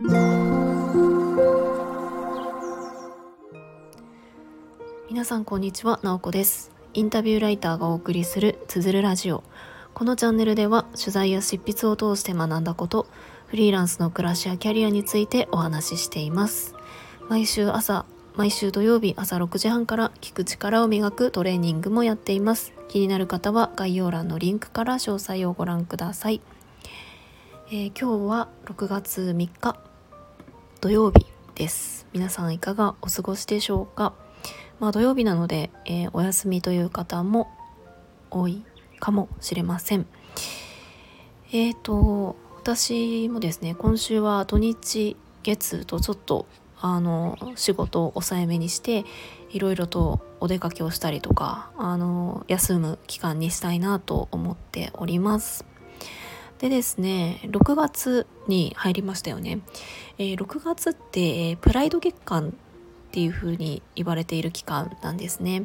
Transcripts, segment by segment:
皆さんこんにちは、なおこです。インタビューライターがお送りするつづるラジオ。このチャンネルでは取材や執筆を通して学んだことフリーランスの暮らしやキャリアについてお話ししています。毎週朝毎週土曜日朝6時半から聞く力を磨くトレーニングもやっています。気になる方は概要欄のリンクから詳細をご覧ください、えー、今日は6月3日。土曜日です。皆さんいかがお過ごしでしょうか？まあ土曜日なので、えー、お休みという方も多いかもしれません。えっ、ー、と私もですね今週は土日月とちょっとあの仕事を抑えめにしていろいろとお出かけをしたりとかあの休む期間にしたいなと思っております。でですね6月に入りましたよね、えー、6月って、えー、プライド月間っていう風に言われている期間なんですね、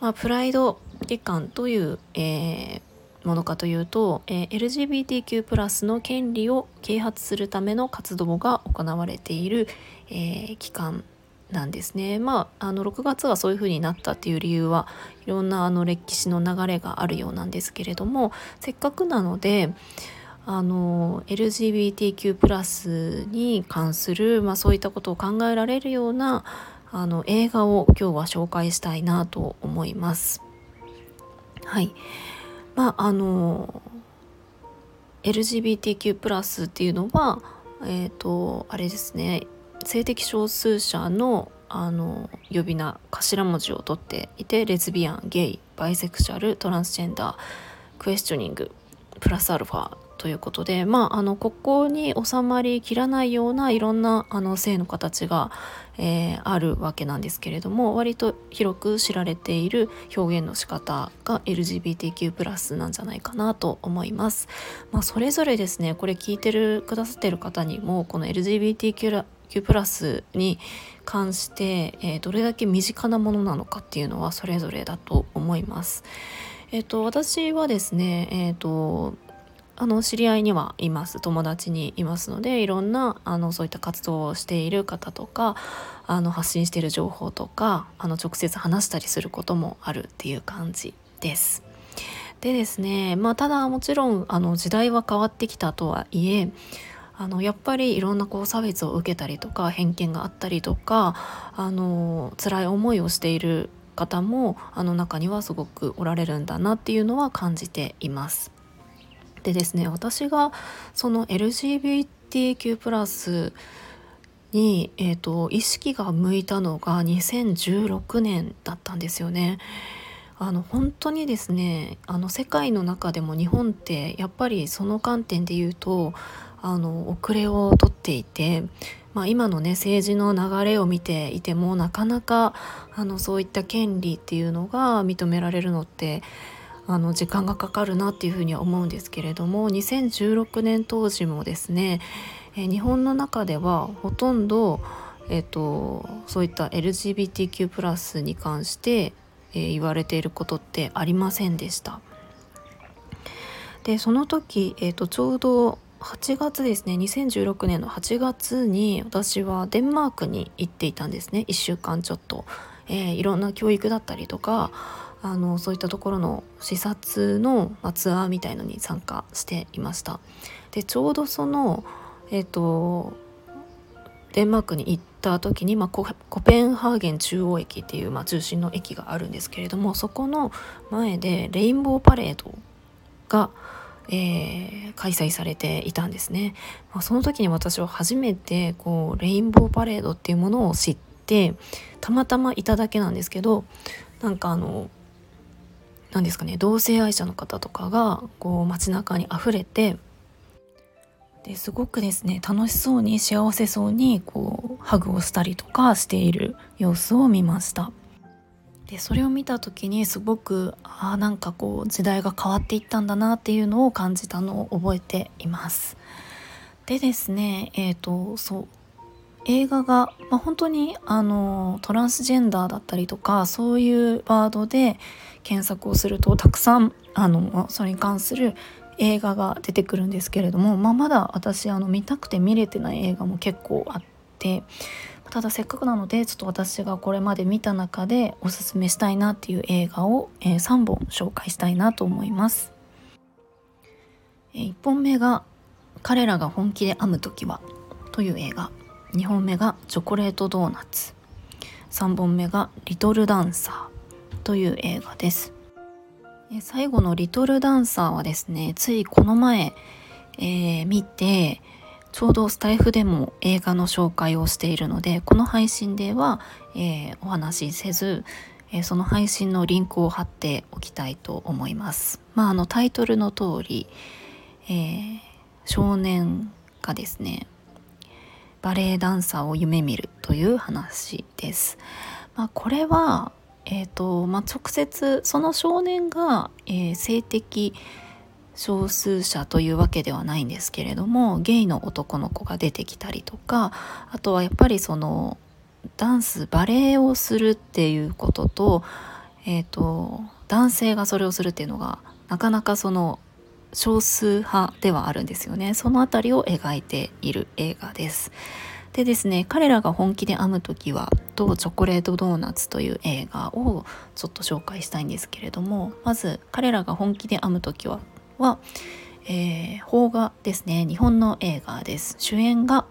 まあ、プライド月間という、えーものかというと、えー、LGBTQ+ の権利を啓発するための活動が行われている、えー、期間なんですね。まあ、あの6月がそういう風になったっていう理由はいろんなあの歴史の流れがあるようなんですけれどもせっかくなのであの LGBTQ+ プラスに関する、まあ、そういったことを考えられるようなあの映画を今日は紹介したいなと思います。はい。まああの LGBTQ+ っていうのはえっ、ー、とあれですね性的少数者のあの呼び名頭文字を取っていてレズビアンゲイバイセクシャルトランスジェンダークエスチョニングプラスアルファということでまああのここに収まりきらないようないろんなあの性の形が、えー、あるわけなんですけれども割と広く知られている表現の仕方が LGBTQ+ なんじゃないかなと思います。まあ、それぞれですねこれ聞いてるくださってる方にもこの LGBTQ+ プラスに関して、えー、どれだけ身近なものなのかっていうのはそれぞれだと思います。えっ、ー、と私はですね、えっ、ー、とあの知り合いにはいます友達にいますのでいろんなあのそういった活動をしている方とかあの発信している情報とかあの直接話したりすることもあるっていう感じです。でですねまあただもちろんあの時代は変わってきたとはいえあのやっぱりいろんなこう差別を受けたりとか偏見があったりとかあの辛い思いをしている方もあの中にはすごくおられるんだなっていうのは感じています。でですね私がその LGBTQ+ に、えーと、意識が向いたのが2016年だったんですよね。あの本当にですねあの世界の中でも日本ってやっぱりその観点で言うとあの遅れをとっていて、まあ、今のね政治の流れを見ていてもなかなかあのそういった権利っていうのが認められるのってあの時間がかかるなっていうふうには思うんですけれども2016年当時もですね、え日本の中ではほとんど、えーと、そういった LGBTQ+ に関して、えー、言われていることってありませんでした。でその時、えーと、ちょうど8月ですね2016年の8月に私はデンマークに行っていたんですね1週間ちょっと、えー、いろんな教育だったりとかあのそういったところの視察の、まあ、ツアーみたいのに参加していました。でちょうどそのえっ、ー、とデンマークに行った時に、まあ、コペンハーゲン中央駅っていう、まあ、中心の駅があるんですけれどもそこの前でレインボーパレードが、えー、開催されていたんですね、まあ、その時に私は初めてこうレインボーパレードっていうものを知ってたまたまいただけなんですけどなんかあの何ですかね同性愛者の方とかがこう街中に溢れてですごくですね楽しそうに幸せそうにこうハグをしたりとかしている様子を見ました。でそれを見た時にすごくあなんかこう時代が変わっていったんだなっていうのを感じたのを覚えています。でですねえっ、ー、とそう映画が、まあ、本当にあのトランスジェンダーだったりとかそういうワードで検索をするとたくさんあのそれに関する映画が出てくるんですけれども、まあ、まだ私あの見たくて見れてない映画も結構あってただせっかくなのでちょっと私がこれまで見た中でおすすめしたいなっていう映画を、えー、3本紹介したいなと思います。えー、1本目が「彼らが本気で編む時は」という映画2本目が「チョコレートドーナツ」3本目が「リトルダンサー」という映画です。最後の「リトルダンサー」はですねついこの前、えー、見てちょうどスタイフでも映画の紹介をしているのでこの配信では、えー、お話しせず、え、その配信のリンクを貼っておきたいと思います。まあ、あのタイトルの通り、えー、少年がですねバレエダンサーを夢見るという話です。まあ、これはえーとまあ、直接その少年が、えー、性的少数者というわけではないんですけれどもゲイの男の子が出てきたりとかあとはやっぱりそのダンスバレエをするっていうことと,、えーと、男性がそれをするっていうのがなかなかその少数派ではあるんですよね。その辺りを描いている映画です。でですね彼らが本気で編む時はとチョコレートドーナツという映画をちょっと紹介したいんですけれどもまず彼らが本気で編む時はは、えー、邦画ですね。日本の映画です。主演が、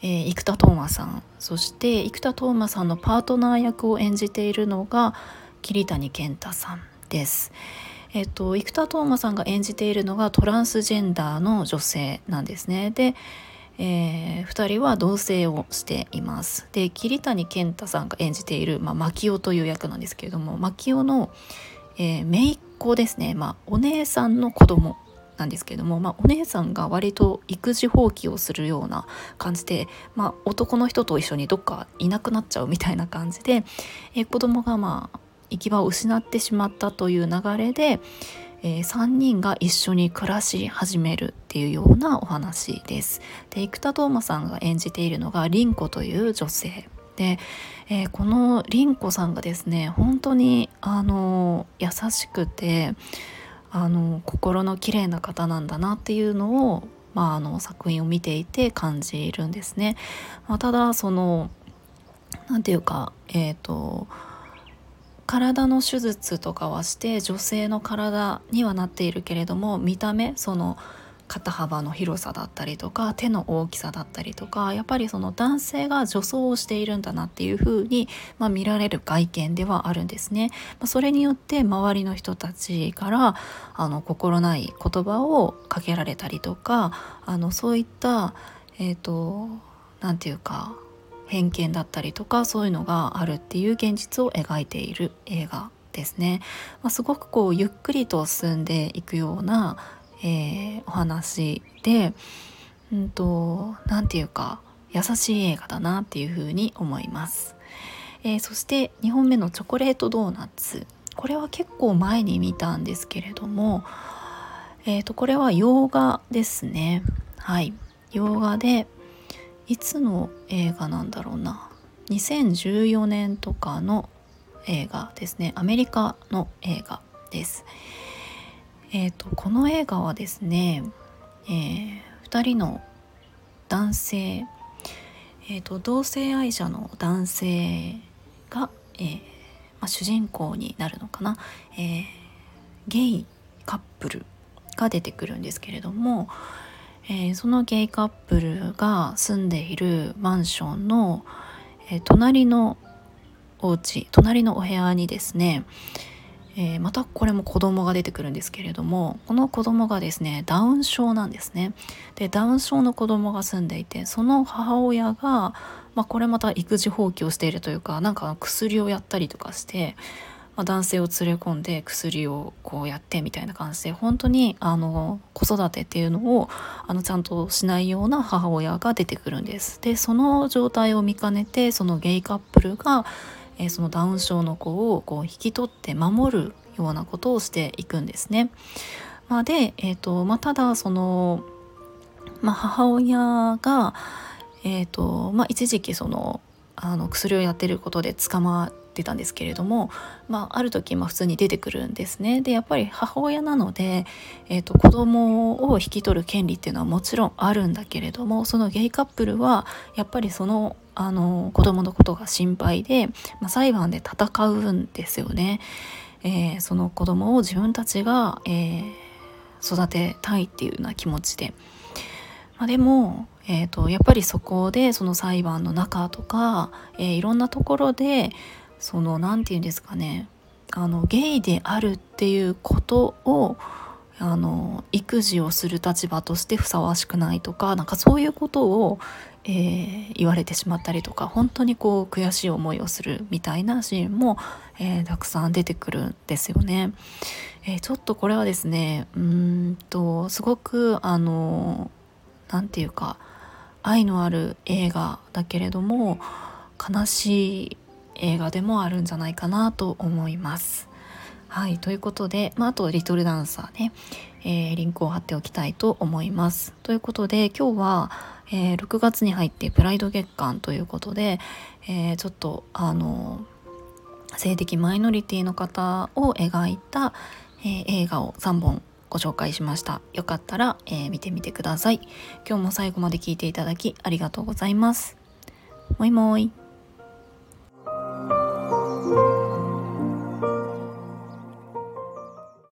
えー、生田斗真さん。そして生田斗真さんのパートナー役を演じているのが桐谷健太さんです。えっと生田斗真さんが演じているのがトランスジェンダーの女性なんですねでえー、2人は同棲をしています。で桐谷健太さんが演じている、まあ、牧雄という役なんですけれども牧雄の、えー、姪っ子ですね、まあ、お姉さんの子供なんですけれども、まあ、お姉さんが割と育児放棄をするような感じで、まあ、男の人と一緒にどっかいなくなっちゃうみたいな感じで、えー、子供がまあ行き場を失ってしまったという流れで、えー、3人が一緒に暮らし始めるっていうようなお話です。で生田斗真さんが演じているのが凛子という女性で、えー、この凛子さんがですね本当にあの優しくてあの心の綺麗な方なんだなっていうのを、まあ、あの作品を見ていて感じるんですね。まあ、ただその何て言うかえっ、ー、と体の手術とかはして女性の体にはなっているけれども見た目その肩幅の広さだったりとか手の大きさだったりとかやっぱりその男性が女装をしているんだなっていう風にまあ、見られる外見ではあるんですね。まあ、それによって周りの人たちからあの心ない言葉をかけられたりとかあのそういったえっ、ー、と何て言うか偏見だったりとかそういうのがあるっていう現実を描いている映画ですね。まあ、すごくこうゆっくりと進んでいくような、えー、お話でうんと何て言うか優しい映画だなっていうふうに思います。えー、そして2本目のチョコレートドーナツこれは結構前に見たんですけれども、えー、とこれは洋画ですねはい洋画でいつの映画なんだろうな。2014年とかの映画ですね。アメリカの映画です。えーと、この映画はですね、えー、2人の男性、えーと、同性愛者の男性が、えー、まあ、主人公になるのかな、えー、ゲイカップルが出てくるんですけれども、えー、そのゲイカップルが住んでいるマンションの、えー、隣のお家隣のお部屋にですね、えー、またこれも子供が出てくるんですけれどもこの子供がですねダウン症なんですね。でダウン症の子供が住んでいてその母親が、まあ、これまた育児放棄をしているというかなんか薬をやったりとかしてまあ、男性を連れ込んで薬をこうやってみたいな感じで本当にあの子育てっていうのをあのちゃんとしないような母親が出てくるんです。でその状態を見かねてそのゲイカップルが、えー、そのダウン症の子をこう引き取って守るようなことをしていくんですね。まあ、で、えーとまあ、ただその、まあ、母親が、えーとまあ、一時期そのあの薬をやってることで捕まってたんですけれども、まあ、ある時、まあ、普通に出てくるんですね。でやっぱり母親なので、えーと、子供を引き取る権利っていうのはもちろんあるんだけれどもそのゲイカップルはやっぱりそのあの子供のことが心配で、まあ、裁判で戦うんですよね。えー、その子供を自分たちが、えー、育てたいっていうような気持ちで。まあ、でも、えーと、やっぱりそこでその裁判の中とか、えー、いろんなところでその何て言うんですかねあのゲイであるっていうことをあの育児をする立場としてふさわしくないとかなんかそういうことを、えー、言われてしまったりとか本当にこう悔しい思いをするみたいなシーンも、えー、たくさん出てくるんですよね。えー、ちょっとこれはですねうんとすごくあの何て言うか愛のある映画だけれども悲しい映画でもあるんじゃないかなと思います。はい、ということで、まあ、あと「リトルダンサーね」えー、リンクを貼っておきたいと思います。ということで今日は、えー、6月に入ってプライド月間ということで、えー、ちょっとあの性的マイノリティの方を描いた、え映画を3本ご紹介しました。よかったら、え見てみてください。今日も最後まで聞いていただきありがとうございます。もいもい。